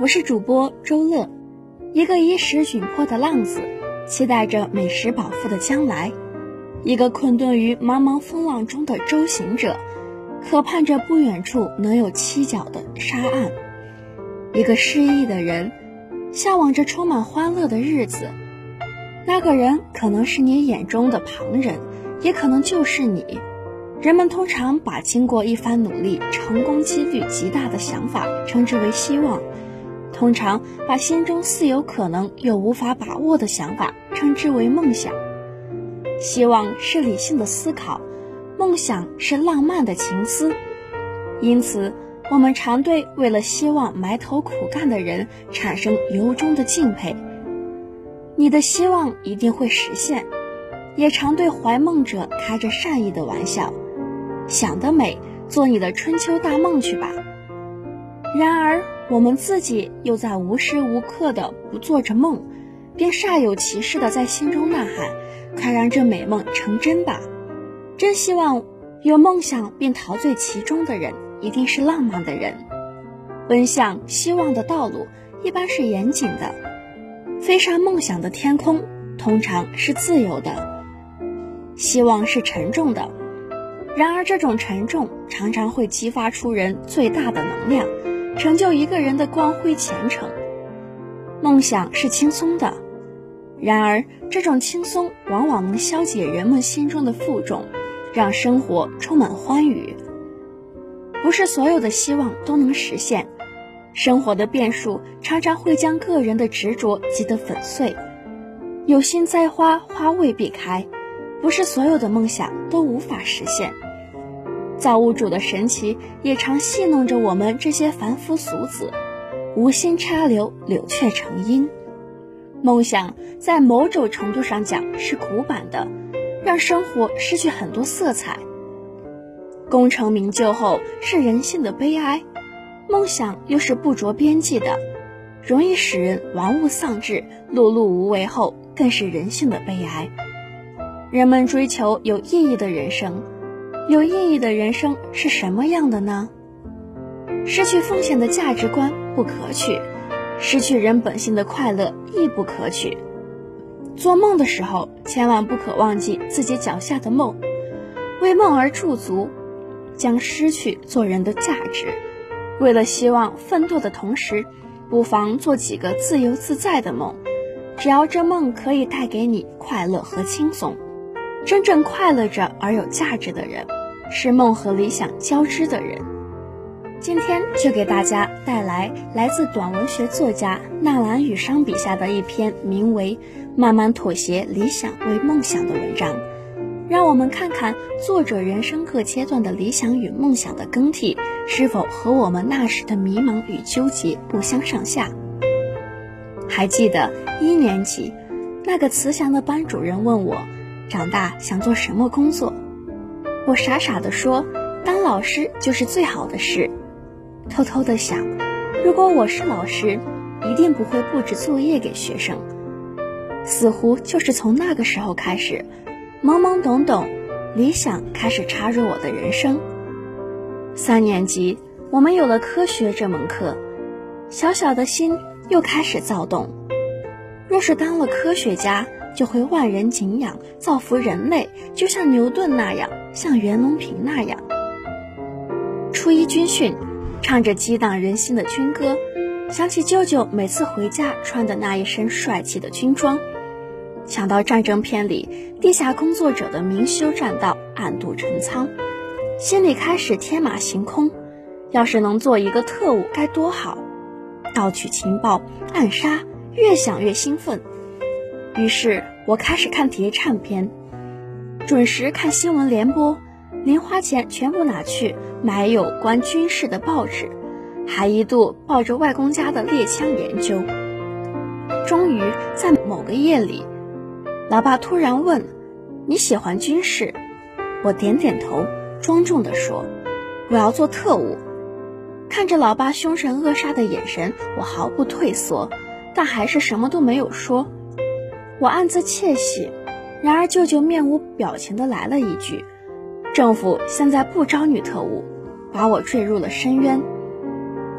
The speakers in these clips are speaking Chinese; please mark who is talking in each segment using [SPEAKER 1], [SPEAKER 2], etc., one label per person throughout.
[SPEAKER 1] 我是主播周乐，一个衣食窘迫的浪子，期待着美食饱腹的将来；一个困顿于茫茫风浪中的舟行者，渴盼着不远处能有七角的沙岸；一个失意的人。向往着充满欢乐的日子，那个人可能是你眼中的旁人，也可能就是你。人们通常把经过一番努力、成功几率极大的想法称之为希望，通常把心中似有可能又无法把握的想法称之为梦想。希望是理性的思考，梦想是浪漫的情思，因此。我们常对为了希望埋头苦干的人产生由衷的敬佩。你的希望一定会实现，也常对怀梦者开着善意的玩笑。想得美，做你的春秋大梦去吧。然而，我们自己又在无时无刻的不做着梦，便煞有其事的在心中呐喊：“快让这美梦成真吧！”真希望有梦想并陶醉其中的人。一定是浪漫的人，奔向希望的道路一般是严谨的，飞上梦想的天空通常是自由的。希望是沉重的，然而这种沉重常常会激发出人最大的能量，成就一个人的光辉前程。梦想是轻松的，然而这种轻松往往能消解人们心中的负重，让生活充满欢愉。不是所有的希望都能实现，生活的变数常常会将个人的执着击得粉碎。有心栽花花未必开，不是所有的梦想都无法实现。造物主的神奇也常戏弄着我们这些凡夫俗子，无心插柳柳却成荫。梦想在某种程度上讲是古板的，让生活失去很多色彩。功成名就后是人性的悲哀，梦想又是不着边际的，容易使人玩物丧志、碌碌无为后更是人性的悲哀。人们追求有意义的人生，有意义的人生是什么样的呢？失去奉献的价值观不可取，失去人本性的快乐亦不可取。做梦的时候，千万不可忘记自己脚下的梦，为梦而驻足。将失去做人的价值。为了希望奋斗的同时，不妨做几个自由自在的梦。只要这梦可以带给你快乐和轻松，真正快乐着而有价值的人，是梦和理想交织的人。今天就给大家带来来自短文学作家纳兰雨商笔下的一篇名为《慢慢妥协理想为梦想》的文章。让我们看看作者人生各阶段的理想与梦想的更替，是否和我们那时的迷茫与纠结不相上下。还记得一年级，那个慈祥的班主任问我，长大想做什么工作？我傻傻地说，当老师就是最好的事。偷偷的想，如果我是老师，一定不会布置作业给学生。似乎就是从那个时候开始。懵懵懂懂，理想开始插入我的人生。三年级，我们有了科学这门课，小小的心又开始躁动。若是当了科学家，就会万人敬仰，造福人类，就像牛顿那样，像袁隆平那样。初一军训，唱着激荡人心的军歌，想起舅舅每次回家穿的那一身帅气的军装。想到战争片里地下工作者的明修栈道、暗度陈仓，心里开始天马行空。要是能做一个特务该多好！盗取情报、暗杀，越想越兴奋。于是我开始看谍战片，准时看新闻联播，零花钱全部拿去买有关军事的报纸，还一度抱着外公家的猎枪研究。终于在某个夜里，老爸突然问：“你喜欢军事？”我点点头，庄重地说：“我要做特务。”看着老爸凶神恶煞的眼神，我毫不退缩，但还是什么都没有说。我暗自窃喜，然而舅舅面无表情的来了一句：“政府现在不招女特务，把我坠入了深渊。”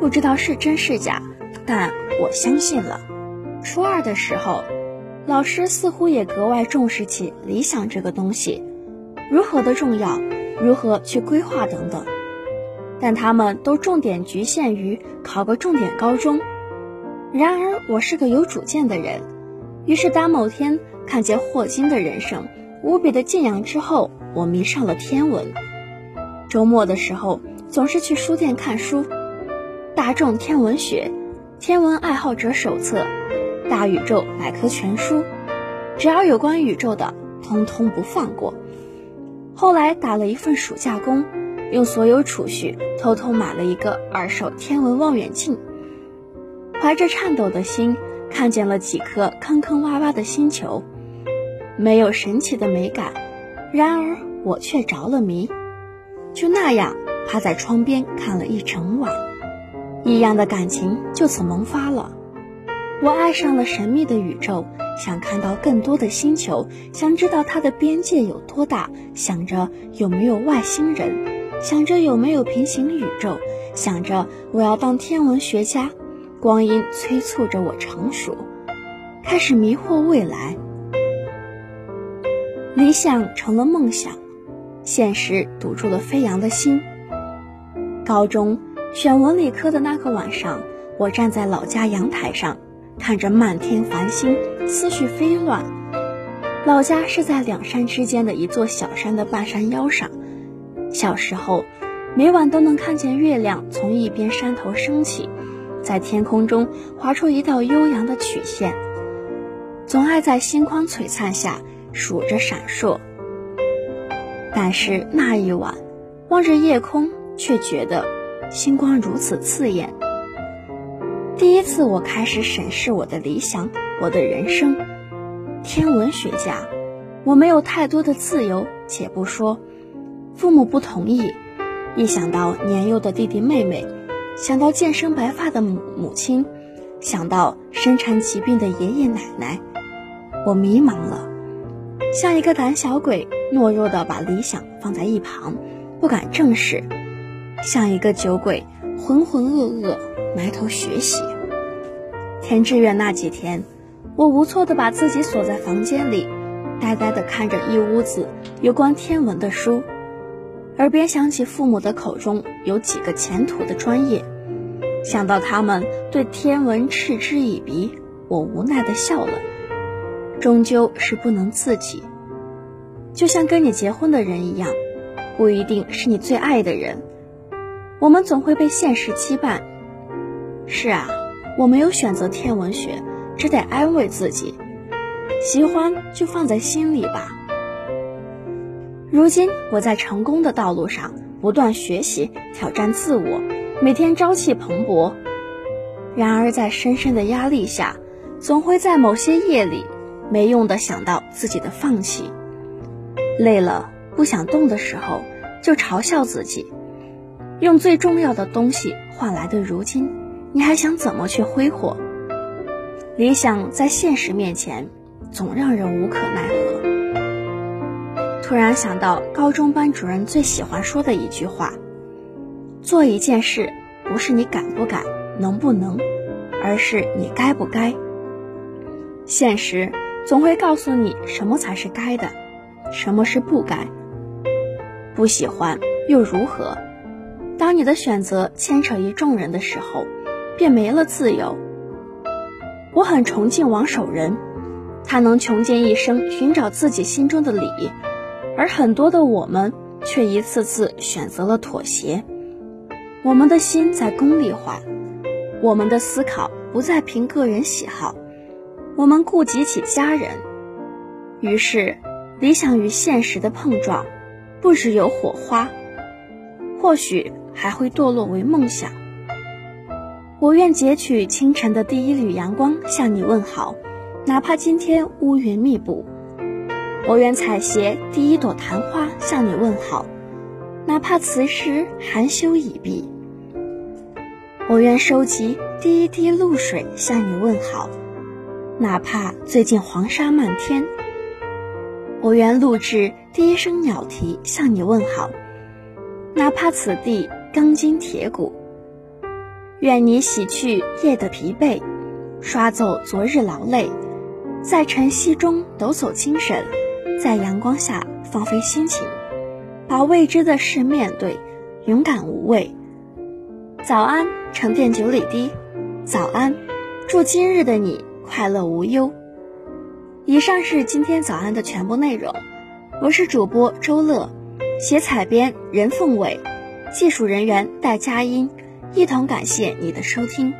[SPEAKER 1] 不知道是真是假，但我相信了。初二的时候，老师似乎也格外重视起理想这个东西，如何的重要，如何去规划等等。但他们都重点局限于考个重点高中。然而我是个有主见的人。于是，当某天看见霍金的人生无比的敬仰之后，我迷上了天文。周末的时候，总是去书店看书，《大众天文学》《天文爱好者手册》《大宇宙百科全书》，只要有关宇宙的，通通不放过。后来打了一份暑假工，用所有储蓄偷偷买了一个二手天文望远镜，怀着颤抖的心。看见了几颗坑坑洼洼的星球，没有神奇的美感，然而我却着了迷。就那样趴在窗边看了一整晚，异样的感情就此萌发了。我爱上了神秘的宇宙，想看到更多的星球，想知道它的边界有多大，想着有没有外星人，想着有没有平行宇宙，想着我要当天文学家。光阴催促着我成熟，开始迷惑未来。理想成了梦想，现实堵住了飞扬的心。高中选文理科的那个晚上，我站在老家阳台上，看着漫天繁星，思绪飞乱。老家是在两山之间的一座小山的半山腰上。小时候，每晚都能看见月亮从一边山头升起。在天空中划出一道悠扬的曲线，总爱在星光璀璨下数着闪烁。但是那一晚，望着夜空，却觉得星光如此刺眼。第一次，我开始审视我的理想，我的人生。天文学家，我没有太多的自由，且不说父母不同意，一想到年幼的弟弟妹妹。想到渐生白发的母母亲，想到身缠疾病的爷爷奶奶，我迷茫了，像一个胆小鬼，懦弱的把理想放在一旁，不敢正视；像一个酒鬼，浑浑噩噩，埋头学习。填志愿那几天，我无措的把自己锁在房间里，呆呆的看着一屋子有关天文的书。耳边响起父母的口中有几个前途的专业，想到他们对天文嗤之以鼻，我无奈的笑了。终究是不能自己，就像跟你结婚的人一样，不一定是你最爱的人。我们总会被现实羁绊。是啊，我没有选择天文学，只得安慰自己，喜欢就放在心里吧。如今我在成功的道路上不断学习、挑战自我，每天朝气蓬勃。然而在深深的压力下，总会在某些夜里没用的想到自己的放弃。累了不想动的时候，就嘲笑自己，用最重要的东西换来的如今，你还想怎么去挥霍？理想在现实面前，总让人无可奈何。突然想到高中班主任最喜欢说的一句话：“做一件事，不是你敢不敢、能不能，而是你该不该。”现实总会告诉你什么才是该的，什么是不该。不喜欢又如何？当你的选择牵扯一众人的时候，便没了自由。我很崇敬王守仁，他能穷尽一生寻找自己心中的理。而很多的我们却一次次选择了妥协，我们的心在功利化，我们的思考不再凭个人喜好，我们顾及起家人，于是理想与现实的碰撞，不只有火花，或许还会堕落为梦想。我愿截取清晨的第一缕阳光向你问好，哪怕今天乌云密布；我愿采撷第一朵昙花向你问好，哪怕此时含羞已毕；我愿收集第一滴露水向你问好，哪怕最近黄沙漫天；我愿录制第一声鸟啼向你问好，哪怕此地钢筋铁骨。愿你洗去夜的疲惫，刷走昨日劳累，在晨曦中抖擞精神，在阳光下放飞心情，把未知的事面对，勇敢无畏。早安，沉淀九里堤。早安，祝今日的你快乐无忧。以上是今天早安的全部内容。我是主播周乐，写采编任凤伟，技术人员戴佳音。一同感谢你的收听。